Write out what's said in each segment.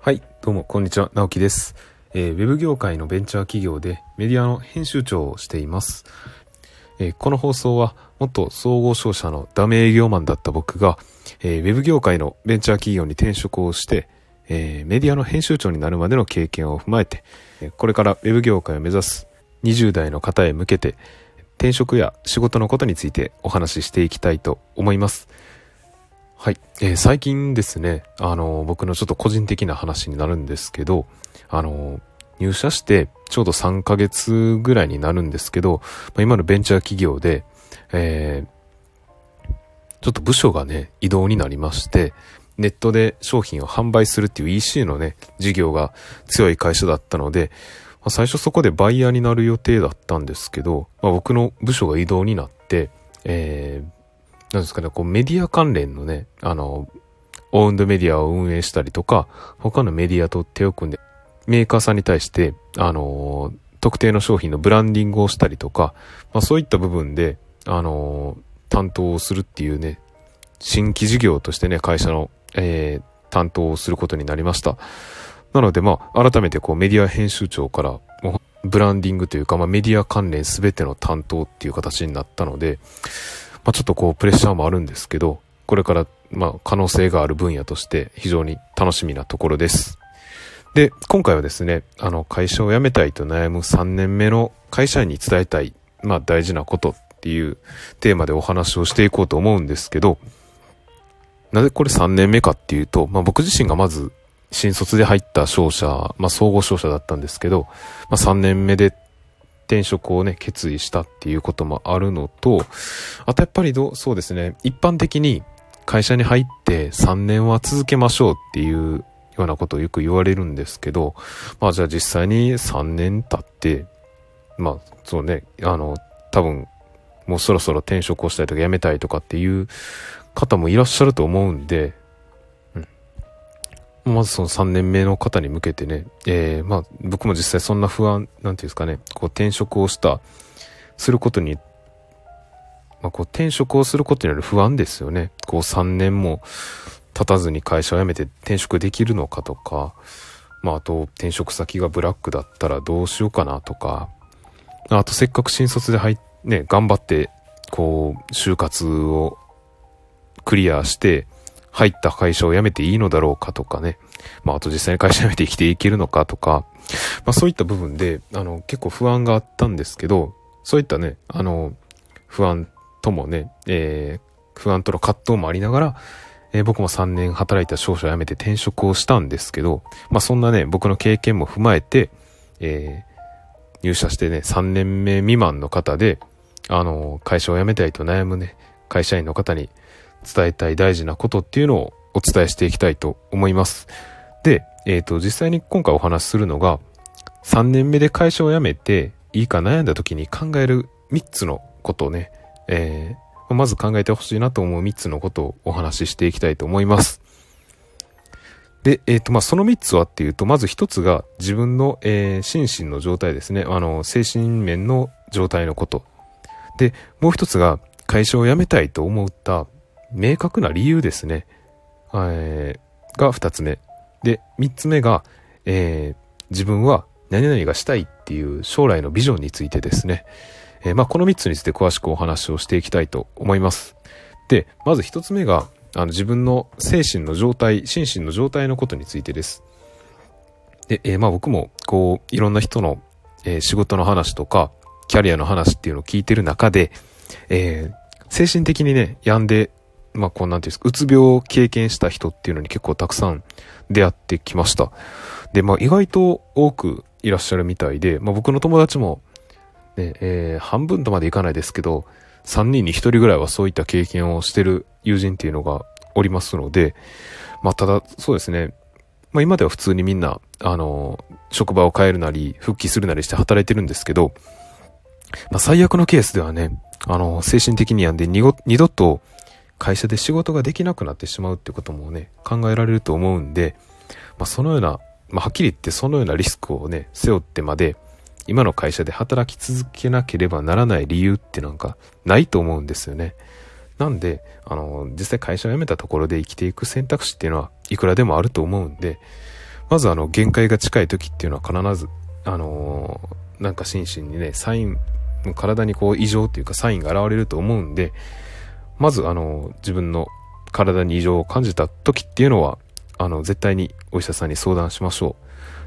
はい、どうも、こんにちは、直樹です。えー、ウェブ業界のベンチャー企業でメディアの編集長をしています。えー、この放送は、元総合商社のダメ営業マンだった僕が、えー、ウェブ業界のベンチャー企業に転職をして、えメディアの編集長になるまでの経験を踏まえて、これからウェブ業界を目指す20代の方へ向けて、転職や仕事のことについてお話ししていきたいと思います。はい。えー、最近ですね、あの、僕のちょっと個人的な話になるんですけど、あの、入社してちょうど3ヶ月ぐらいになるんですけど、まあ、今のベンチャー企業で、えー、ちょっと部署がね、移動になりまして、ネットで商品を販売するっていう EC のね、事業が強い会社だったので、まあ、最初そこでバイヤーになる予定だったんですけど、まあ、僕の部署が移動になって、えー、なんですかね、こうメディア関連のね、あの、オウンドメディアを運営したりとか、他のメディアと手を組んで、メーカーさんに対して、あの、特定の商品のブランディングをしたりとか、まあ、そういった部分で、あの、担当をするっていうね、新規事業としてね、会社の、えー、担当をすることになりました。なので、まあ、改めてこうメディア編集長から、ブランディングというか、まあ、メディア関連すべての担当っていう形になったので、まあ、ちょっとこうプレッシャーもあるんですけど、これからまあ可能性がある分野として非常に楽しみなところです。で、今回はですね、あの会社を辞めたいと悩む3年目の会社員に伝えたい、まあ大事なことっていうテーマでお話をしていこうと思うんですけど、なぜこれ3年目かっていうと、まあ僕自身がまず新卒で入った商社、まあ総合商社だったんですけど、まあ3年目で転職をね、決意したっていうこともあるのと、あとやっぱりどう、そうですね、一般的に会社に入って3年は続けましょうっていうようなことをよく言われるんですけど、まあじゃあ実際に3年経って、まあそうね、あの、多分もうそろそろ転職をしたいとか辞めたいとかっていう方もいらっしゃると思うんで、まずその3年目の方に向けてね、えー、まあ僕も実際そんな不安、なんていうんですかね、こう転職をした、することに、まあこう転職をすることによる不安ですよね。こう3年も経たずに会社を辞めて転職できるのかとか、まああと転職先がブラックだったらどうしようかなとか、あとせっかく新卒で入っね、頑張って、こう、就活をクリアして、入った会社を辞めていいのだろうかとかね。まあ、あと実際に会社辞めて生きていけるのかとか、まあそういった部分で、あの、結構不安があったんですけど、そういったね、あの、不安ともね、えー、不安との葛藤もありながら、えー、僕も3年働いた商社を辞めて転職をしたんですけど、まあそんなね、僕の経験も踏まえて、えー、入社してね、3年目未満の方で、あの、会社を辞めたいと悩むね、会社員の方に伝えたい大事なことっていうのをお伝えしていきたいと思います。で、えっ、ー、と、実際に今回お話しするのが、3年目で会社を辞めていいか悩んだ時に考える3つのことをね、えー、まず考えてほしいなと思う3つのことをお話ししていきたいと思います。で、えっ、ー、と、まあ、その3つはっていうと、まず1つが自分の、えー、心身の状態ですね。あの、精神面の状態のこと。で、もう1つが会社を辞めたいと思った明確な理由ですね。えー、が二つ目。で、三つ目が、えー、自分は何々がしたいっていう将来のビジョンについてですね。えー、まあ、この三つについて詳しくお話をしていきたいと思います。で、まず一つ目が、あの、自分の精神の状態、心身の状態のことについてです。で、えー、まあ僕も、こう、いろんな人の、えー、仕事の話とか、キャリアの話っていうのを聞いてる中で、えー、精神的にね、病んでまあ、こうなんていうんですか、うつ病を経験した人っていうのに結構たくさん出会ってきました。で、まあ、意外と多くいらっしゃるみたいで、まあ、僕の友達も、ね、えー、半分とまでいかないですけど、3人に1人ぐらいはそういった経験をしてる友人っていうのがおりますので、まあ、ただ、そうですね、まあ、今では普通にみんな、あの、職場を変えるなり、復帰するなりして働いてるんですけど、まあ、最悪のケースではね、あの、精神的に病んで二度と会社で仕事ができなくなってしまうってこともね、考えられると思うんで、まあ、そのような、まあ、はっきり言ってそのようなリスクをね、背負ってまで、今の会社で働き続けなければならない理由ってなんかないと思うんですよね。なんで、あの、実際会社を辞めたところで生きていく選択肢っていうのはいくらでもあると思うんで、まずあの、限界が近い時っていうのは必ず、あのなんか心身にね、サイン、体にこう異常っていうかサインが現れると思うんで、まずあの、自分の体に異常を感じた時っていうのは、あの、絶対にお医者さんに相談しましょ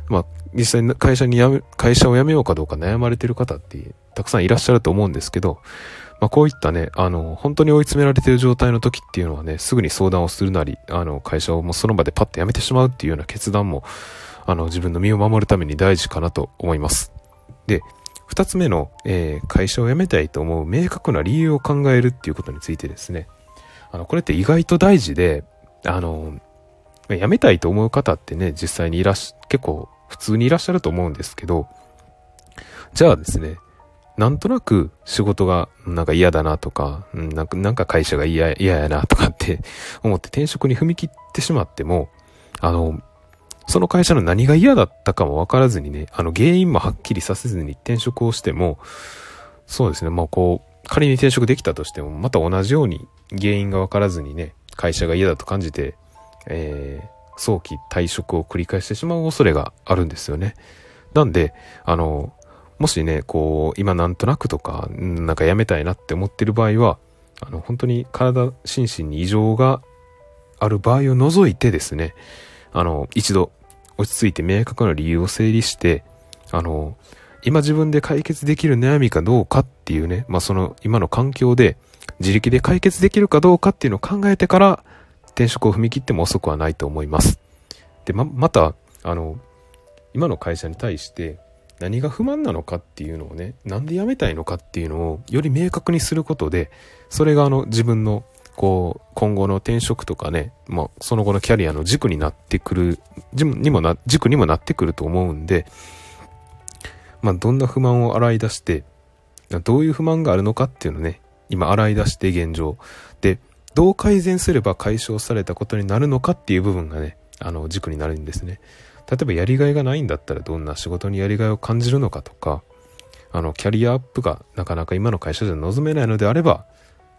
う。まあ、実際に会社に辞め、会社を辞めようかどうか悩まれてる方ってたくさんいらっしゃると思うんですけど、まあ、こういったね、あの、本当に追い詰められてる状態の時っていうのはね、すぐに相談をするなり、あの、会社をもうその場でパッと辞めてしまうっていうような決断も、あの、自分の身を守るために大事かなと思います。で、二つ目の、えー、会社を辞めたいと思う明確な理由を考えるっていうことについてですね。あの、これって意外と大事で、あの、辞めたいと思う方ってね、実際にいらし、結構普通にいらっしゃると思うんですけど、じゃあですね、なんとなく仕事がなんか嫌だなとか、なんか、なんか会社が嫌、嫌やなとかって思って転職に踏み切ってしまっても、あの、その会社の何が嫌だったかもわからずにね、あの原因もはっきりさせずに転職をしても、そうですね、まあこう、仮に転職できたとしても、また同じように原因がわからずにね、会社が嫌だと感じて、えー、早期退職を繰り返してしまう恐れがあるんですよね。なんで、あの、もしね、こう、今なんとなくとか、なんかやめたいなって思ってる場合は、あの、本当に体、心身に異常がある場合を除いてですね、あの、一度落ち着いて明確な理由を整理して、あの、今自分で解決できる悩みかどうかっていうね、まあ、その今の環境で自力で解決できるかどうかっていうのを考えてから転職を踏み切っても遅くはないと思います。で、ま、また、あの、今の会社に対して何が不満なのかっていうのをね、なんで辞めたいのかっていうのをより明確にすることで、それがあの自分のこう、今後の転職とかね、まあ、その後のキャリアの軸になってくる、にもな、軸にもなってくると思うんで、まあ、どんな不満を洗い出して、どういう不満があるのかっていうのね、今洗い出して現状。で、どう改善すれば解消されたことになるのかっていう部分がね、あの、軸になるんですね。例えばやりがいがないんだったらどんな仕事にやりがいを感じるのかとか、あの、キャリアアップがなかなか今の会社じゃ望めないのであれば、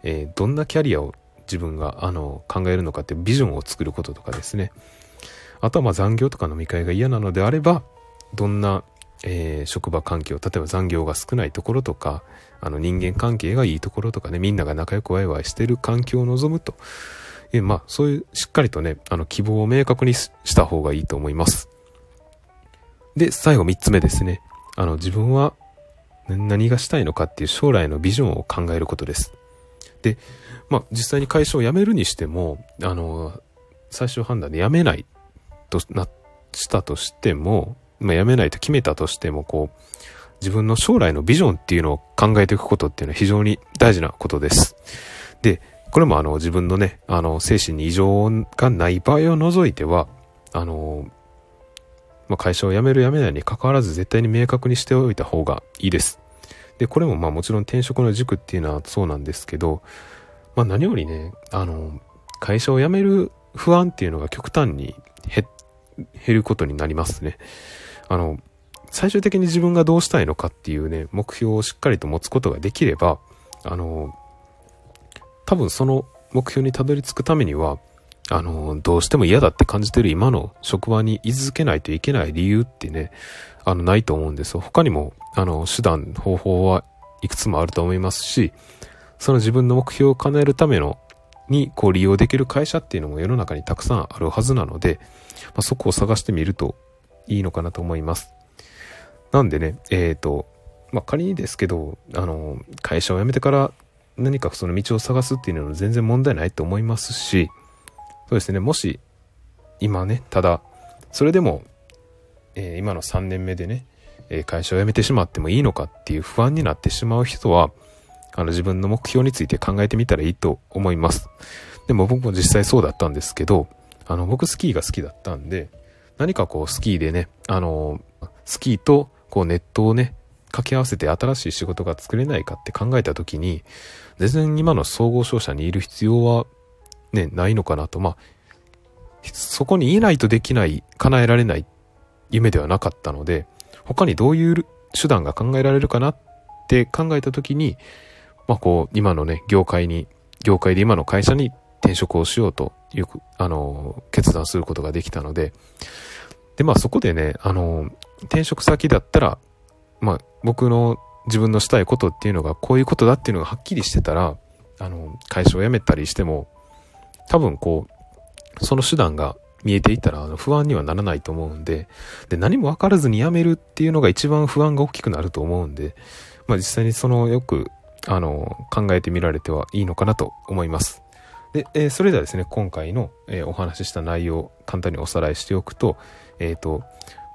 えー、どんなキャリアを自分があの考えるのかっていうビジョンを作ることとかですね。あとはまあ残業とか飲み会が嫌なのであればどんな、えー、職場環境例えば残業が少ないところとかあの人間関係がいいところとかねみんなが仲良くワイワイしてる環境を望むと。えまあそういうしっかりとねあの希望を明確にした方がいいと思います。で最後3つ目ですね。あの自分は何がしたいのかっていう将来のビジョンを考えることです。でまあ、実際に会社を辞めるにしても、あの、最終判断で辞めないとな、したとしても、まあ、辞めないと決めたとしても、こう、自分の将来のビジョンっていうのを考えていくことっていうのは非常に大事なことです。で、これもあの自分のね、あの精神に異常がない場合を除いては、あの、まあ、会社を辞める辞めないに関わらず絶対に明確にしておいた方がいいです。で、これもまあもちろん転職の軸っていうのはそうなんですけど、まあ何よりね、あの、会社を辞める不安っていうのが極端に減ることになりますね。あの、最終的に自分がどうしたいのかっていうね、目標をしっかりと持つことができれば、あの、多分その目標にたどり着くためには、あの、どうしても嫌だって感じてる今の職場に居続けないといけない理由ってね、あの、ないと思うんですよ。他にも、あの、手段、方法はいくつもあると思いますし、その自分の目標を叶えるためのにこう利用できる会社っていうのも世の中にたくさんあるはずなので、まあ、そこを探してみるといいのかなと思います。なんでね、えっ、ー、と、まあ、仮にですけど、あの、会社を辞めてから何かその道を探すっていうのは全然問題ないと思いますし、そうですね、もし今ね、ただ、それでも、えー、今の3年目でね、え会社を辞めてしまってもいいのかっていう不安になってしまう人は、あの自分の目標について考えてみたらいいと思います。でも僕も実際そうだったんですけど、あの僕スキーが好きだったんで、何かこうスキーでね、あの、スキーとこうネットをね、掛け合わせて新しい仕事が作れないかって考えた時に、全然今の総合商社にいる必要はね、ないのかなと。まあ、そこにいないとできない、叶えられない夢ではなかったので、他にどういう手段が考えられるかなって考えた時に、まあこう、今のね、業界に業界で今の会社に転職をしようという、あの、決断することができたので、で、まあそこでね、あの、転職先だったら、まあ僕の自分のしたいことっていうのがこういうことだっていうのがはっきりしてたら、あの、会社を辞めたりしても、多分こう、その手段が見えていたら不安にはならないと思うんで、で、何も分からずに辞めるっていうのが一番不安が大きくなると思うんで、まあ実際にそのよく、あの、考えてみられてはいいのかなと思います。で、えー、それではですね、今回の、えー、お話しした内容を簡単におさらいしておくと、えっ、ー、と、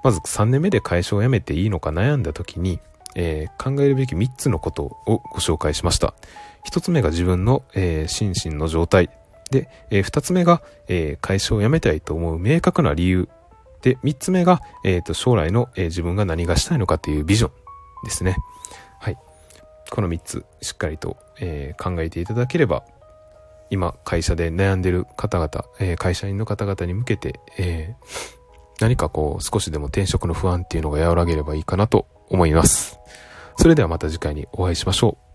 まず3年目で会社を辞めていいのか悩んだ時に、え考えるべき3つのことをご紹介しました。1つ目が自分の、え心身の状態。で、えー、二つ目が、えー、会社を辞めたいと思う明確な理由。で、三つ目が、え、ー、と、将来の、えー、自分が何がしたいのかというビジョンですね。はい。この三つ、しっかりと、えー、考えていただければ、今、会社で悩んでる方々、えー、会社員の方々に向けて、えー、何かこう、少しでも転職の不安っていうのが和らげればいいかなと思います。それではまた次回にお会いしましょう。